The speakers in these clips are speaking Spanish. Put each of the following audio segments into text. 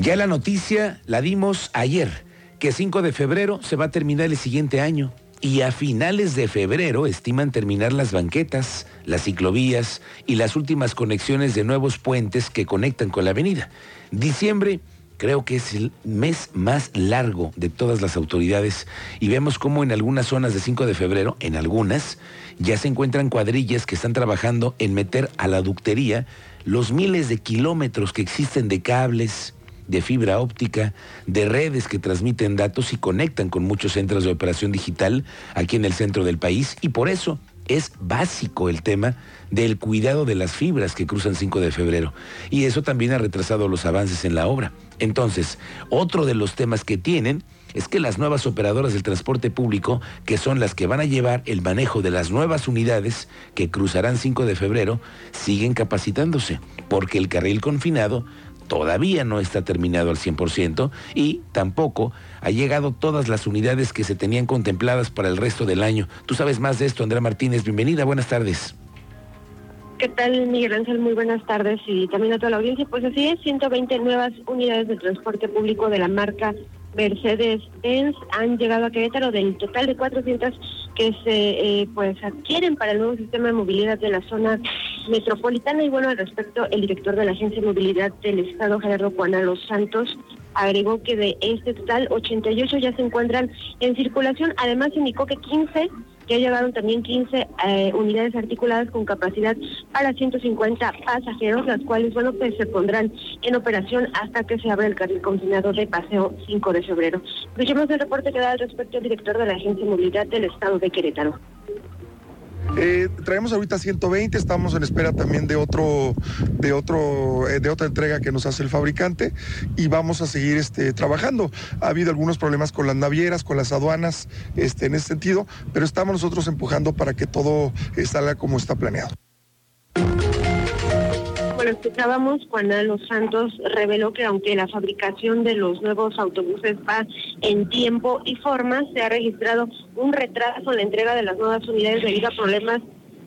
Ya la noticia la dimos ayer, que 5 de febrero se va a terminar el siguiente año y a finales de febrero estiman terminar las banquetas, las ciclovías y las últimas conexiones de nuevos puentes que conectan con la avenida. Diciembre creo que es el mes más largo de todas las autoridades y vemos cómo en algunas zonas de 5 de febrero, en algunas, ya se encuentran cuadrillas que están trabajando en meter a la ductería los miles de kilómetros que existen de cables, de fibra óptica, de redes que transmiten datos y conectan con muchos centros de operación digital aquí en el centro del país. Y por eso es básico el tema del cuidado de las fibras que cruzan 5 de febrero. Y eso también ha retrasado los avances en la obra. Entonces, otro de los temas que tienen es que las nuevas operadoras del transporte público, que son las que van a llevar el manejo de las nuevas unidades que cruzarán 5 de febrero, siguen capacitándose, porque el carril confinado todavía no está terminado al 100% y tampoco ha llegado todas las unidades que se tenían contempladas para el resto del año. Tú sabes más de esto, Andrea Martínez. Bienvenida, buenas tardes. ¿Qué tal, Miguel Ángel? Muy buenas tardes y también a toda la audiencia. Pues así es, 120 nuevas unidades de transporte público de la marca Mercedes-Benz han llegado a Querétaro del total de 400 que se eh, pues adquieren para el nuevo sistema de movilidad de la zona metropolitana y bueno al respecto el director de la agencia de movilidad del estado Gerardo Juana Los Santos agregó que de este total 88 ya se encuentran en circulación además indicó que 15 ya llegaron también 15 eh, unidades articuladas con capacidad para 150 pasajeros, las cuales, bueno, pues se pondrán en operación hasta que se abra el carril confinado de paseo 5 de febrero. Escuchemos el reporte que da al respecto el director de la Agencia de Movilidad del Estado de Querétaro. Eh, traemos ahorita 120, estamos en espera también de otro, de otro, eh, de otra entrega que nos hace el fabricante y vamos a seguir este, trabajando. Ha habido algunos problemas con las navieras, con las aduanas, este, en ese sentido, pero estamos nosotros empujando para que todo salga como está planeado lo escuchábamos, Juana Los Santos reveló que aunque la fabricación de los nuevos autobuses va en tiempo y forma, se ha registrado un retraso en la entrega de las nuevas unidades debido a problemas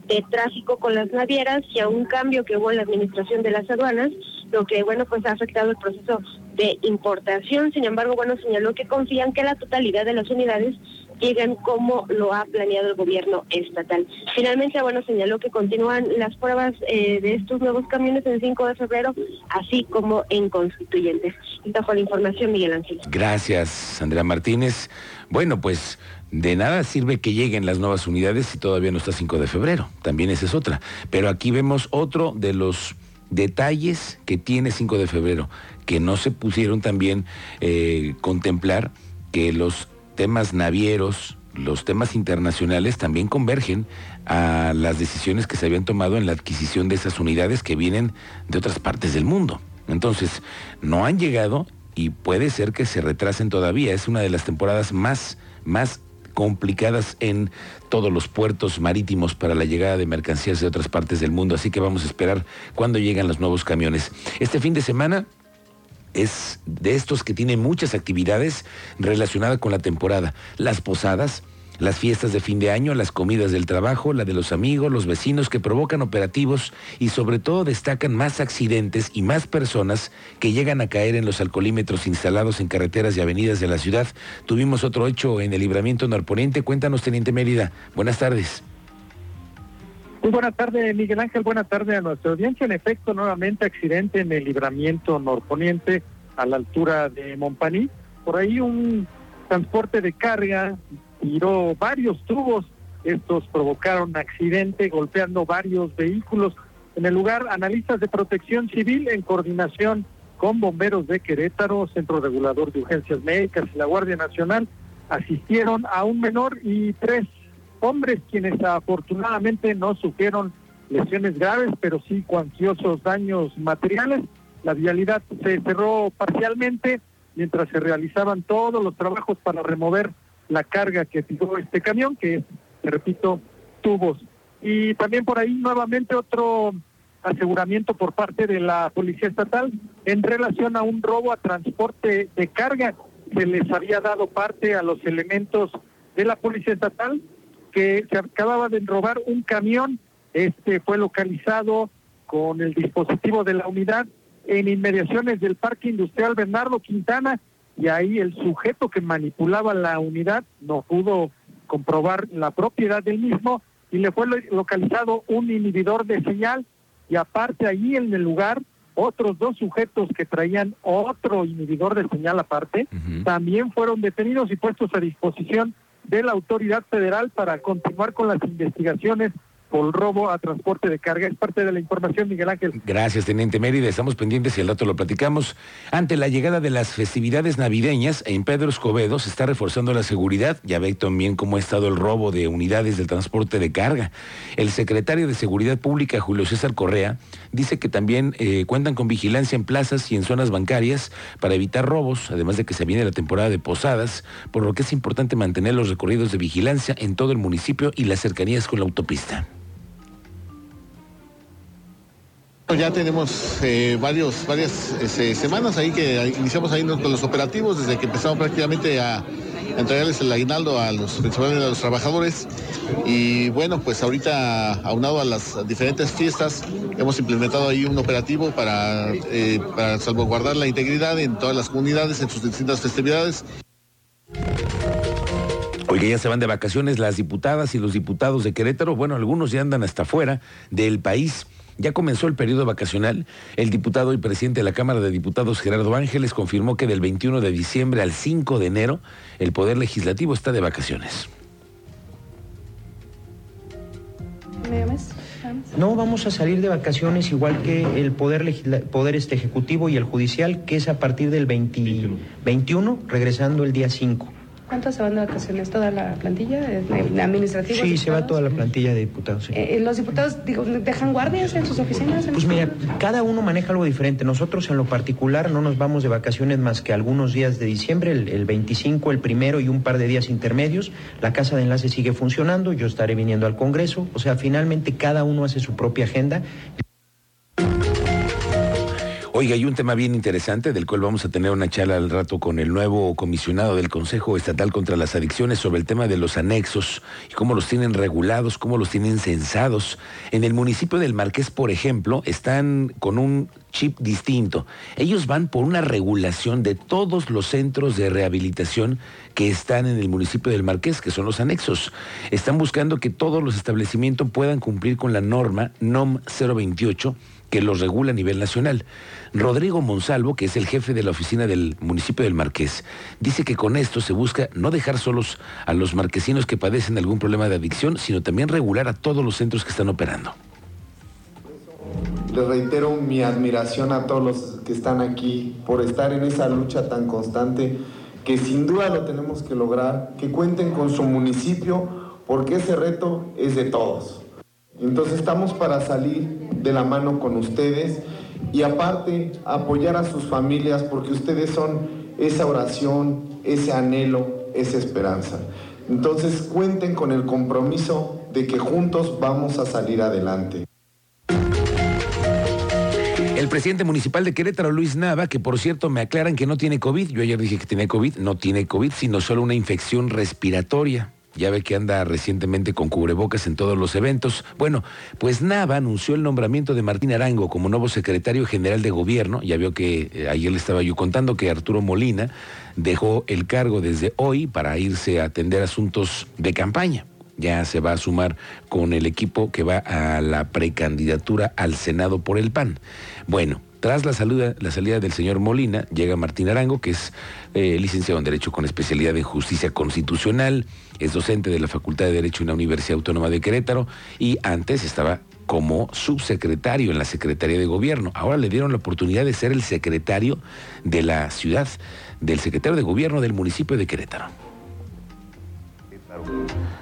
de tráfico con las navieras y a un cambio que hubo en la administración de las aduanas, lo que bueno pues ha afectado el proceso de importación. Sin embargo, bueno, señaló que confían que la totalidad de las unidades lleguen como lo ha planeado el gobierno estatal. Finalmente, bueno, señaló que continúan las pruebas eh, de estos nuevos camiones el 5 de febrero, así como en constituyentes. Esta fue la información, Miguel Ángel. Gracias, Andrea Martínez. Bueno, pues de nada sirve que lleguen las nuevas unidades si todavía no está 5 de febrero. También esa es otra. Pero aquí vemos otro de los detalles que tiene 5 de febrero, que no se pusieron también eh, contemplar que los temas navieros, los temas internacionales también convergen a las decisiones que se habían tomado en la adquisición de esas unidades que vienen de otras partes del mundo. Entonces, no han llegado y puede ser que se retrasen todavía. Es una de las temporadas más, más complicadas en todos los puertos marítimos para la llegada de mercancías de otras partes del mundo. Así que vamos a esperar cuando llegan los nuevos camiones. Este fin de semana es de estos que tiene muchas actividades relacionadas con la temporada. Las posadas, las fiestas de fin de año, las comidas del trabajo, la de los amigos, los vecinos que provocan operativos y sobre todo destacan más accidentes y más personas que llegan a caer en los alcoholímetros instalados en carreteras y avenidas de la ciudad. Tuvimos otro hecho en el libramiento norponiente. Cuéntanos, Teniente Mérida. Buenas tardes. Muy buena tarde, Miguel Ángel. Buena tarde a nuestra audiencia. En efecto, nuevamente accidente en el libramiento norponiente a la altura de Montpaní. Por ahí un transporte de carga tiró varios tubos. Estos provocaron accidente golpeando varios vehículos. En el lugar, analistas de protección civil en coordinación con bomberos de Querétaro, Centro Regulador de Urgencias Médicas y la Guardia Nacional asistieron a un menor y tres hombres quienes afortunadamente no sufrieron lesiones graves, pero sí cuantiosos daños materiales. La vialidad se cerró parcialmente mientras se realizaban todos los trabajos para remover la carga que tiró este camión, que es, repito, tubos. Y también por ahí nuevamente otro aseguramiento por parte de la Policía Estatal en relación a un robo a transporte de carga. Se les había dado parte a los elementos de la Policía Estatal que se acababa de robar un camión Este fue localizado con el dispositivo de la unidad en inmediaciones del Parque Industrial Bernardo Quintana y ahí el sujeto que manipulaba la unidad no pudo comprobar la propiedad del mismo y le fue localizado un inhibidor de señal y aparte allí en el lugar otros dos sujetos que traían otro inhibidor de señal aparte también fueron detenidos y puestos a disposición de la autoridad federal para continuar con las investigaciones por robo a transporte de carga. Es parte de la información, Miguel Ángel. Gracias, Teniente Mérida. Estamos pendientes y al rato lo platicamos. Ante la llegada de las festividades navideñas, en Pedro Escobedo se está reforzando la seguridad. Ya ve también cómo ha estado el robo de unidades del transporte de carga. El secretario de Seguridad Pública, Julio César Correa, dice que también eh, cuentan con vigilancia en plazas y en zonas bancarias para evitar robos, además de que se viene la temporada de posadas, por lo que es importante mantener los recorridos de vigilancia en todo el municipio y las cercanías con la autopista. Ya tenemos eh, varias este, semanas ahí que iniciamos ahí con los operativos, desde que empezamos prácticamente a entregarles el aguinaldo a los, principalmente a los trabajadores. Y bueno, pues ahorita, aunado a las diferentes fiestas, hemos implementado ahí un operativo para, eh, para salvaguardar la integridad en todas las comunidades, en sus distintas festividades. Oiga, ya se van de vacaciones las diputadas y los diputados de Querétaro. Bueno, algunos ya andan hasta fuera del país. Ya comenzó el periodo vacacional. El diputado y presidente de la Cámara de Diputados, Gerardo Ángeles, confirmó que del 21 de diciembre al 5 de enero el Poder Legislativo está de vacaciones. No, vamos a salir de vacaciones igual que el Poder, poder este Ejecutivo y el Judicial, que es a partir del 21, regresando el día 5. ¿Cuántos se van de vacaciones? ¿Toda la plantilla administrativa? Sí, se va toda la plantilla de diputados. Eh, ¿Los diputados dejan guardias en sus oficinas? pues mira, cada uno maneja algo diferente. Nosotros en lo particular no nos vamos de vacaciones más que algunos días de diciembre, el, el 25, el primero y un par de días intermedios. La casa de enlace sigue funcionando, yo estaré viniendo al Congreso. O sea, finalmente cada uno hace su propia agenda. Oiga, hay un tema bien interesante del cual vamos a tener una charla al rato con el nuevo comisionado del Consejo Estatal contra las Adicciones sobre el tema de los anexos y cómo los tienen regulados, cómo los tienen censados. En el municipio del Marqués, por ejemplo, están con un chip distinto. Ellos van por una regulación de todos los centros de rehabilitación que están en el municipio del Marqués, que son los anexos. Están buscando que todos los establecimientos puedan cumplir con la norma NOM 028 que los regula a nivel nacional. Rodrigo Monsalvo, que es el jefe de la oficina del municipio del Marqués, dice que con esto se busca no dejar solos a los marquesinos que padecen algún problema de adicción, sino también regular a todos los centros que están operando. Les reitero mi admiración a todos los que están aquí por estar en esa lucha tan constante, que sin duda lo tenemos que lograr, que cuenten con su municipio, porque ese reto es de todos. Entonces estamos para salir de la mano con ustedes y aparte apoyar a sus familias porque ustedes son esa oración, ese anhelo, esa esperanza. Entonces cuenten con el compromiso de que juntos vamos a salir adelante. El presidente municipal de Querétaro, Luis Nava, que por cierto me aclaran que no tiene COVID, yo ayer dije que tenía COVID, no tiene COVID, sino solo una infección respiratoria. Ya ve que anda recientemente con cubrebocas en todos los eventos. Bueno, pues Nava anunció el nombramiento de Martín Arango como nuevo secretario general de gobierno. Ya veo que eh, ayer le estaba yo contando que Arturo Molina dejó el cargo desde hoy para irse a atender asuntos de campaña ya se va a sumar con el equipo que va a la precandidatura al Senado por el PAN. Bueno, tras la, salida del señor Molina, llega Martín Arango, que es eh, licenciado en Derecho con especialidad en Justicia Constitucional, es docente de la Facultad de Derecho en la Universidad Autónoma de Querétaro y antes estaba como subsecretario en la Secretaría de Gobierno. Ahora le dieron la oportunidad de ser el secretario de la ciudad, del secretario de Gobierno del municipio de Querétaro.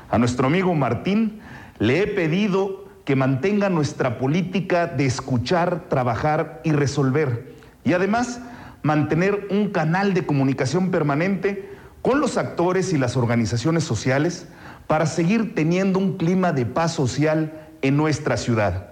A nuestro amigo Martín le he pedido que mantenga nuestra política de escuchar, trabajar y resolver. Y además, mantener un canal de comunicación permanente con los actores y las organizaciones sociales para seguir teniendo un clima de paz social en nuestra ciudad.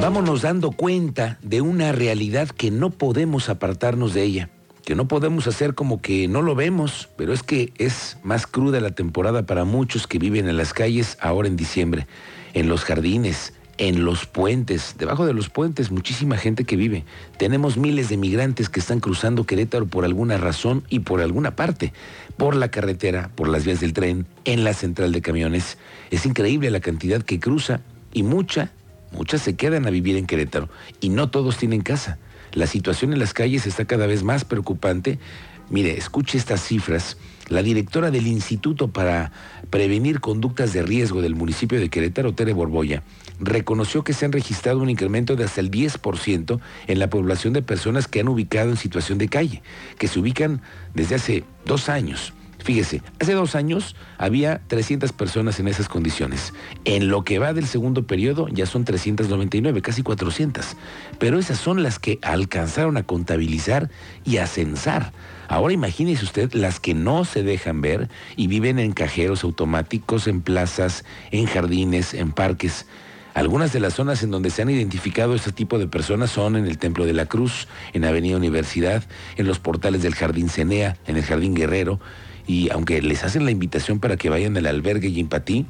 Vámonos dando cuenta de una realidad que no podemos apartarnos de ella que no podemos hacer como que no lo vemos, pero es que es más cruda la temporada para muchos que viven en las calles ahora en diciembre, en los jardines, en los puentes, debajo de los puentes, muchísima gente que vive. Tenemos miles de migrantes que están cruzando Querétaro por alguna razón y por alguna parte, por la carretera, por las vías del tren, en la central de camiones. Es increíble la cantidad que cruza y mucha, muchas se quedan a vivir en Querétaro y no todos tienen casa. La situación en las calles está cada vez más preocupante. Mire, escuche estas cifras. La directora del Instituto para Prevenir Conductas de Riesgo del municipio de Querétaro, Tere Borboya, reconoció que se han registrado un incremento de hasta el 10% en la población de personas que han ubicado en situación de calle, que se ubican desde hace dos años. Fíjese, hace dos años había 300 personas en esas condiciones. En lo que va del segundo periodo ya son 399, casi 400. Pero esas son las que alcanzaron a contabilizar y a censar. Ahora imagínese usted las que no se dejan ver y viven en cajeros automáticos, en plazas, en jardines, en parques. Algunas de las zonas en donde se han identificado este tipo de personas son en el Templo de la Cruz, en Avenida Universidad, en los portales del Jardín Cenea, en el Jardín Guerrero, y aunque les hacen la invitación para que vayan al albergue Yimpatí,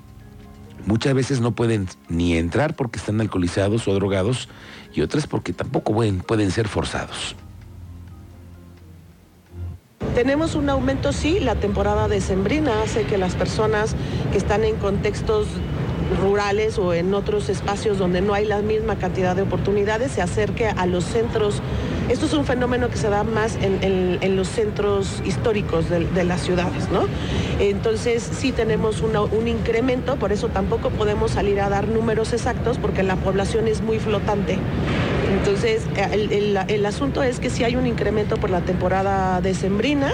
muchas veces no pueden ni entrar porque están alcoholizados o drogados y otras porque tampoco pueden, pueden ser forzados. Tenemos un aumento, sí, la temporada de sembrina hace que las personas que están en contextos rurales o en otros espacios donde no hay la misma cantidad de oportunidades se acerque a los centros esto es un fenómeno que se da más en, los centros históricos de, las ciudades, ¿no? Entonces sí tenemos un incremento, por eso tampoco podemos salir a dar números exactos porque la población es muy flotante. Entonces, el, asunto es que sí hay un incremento por la temporada decembrina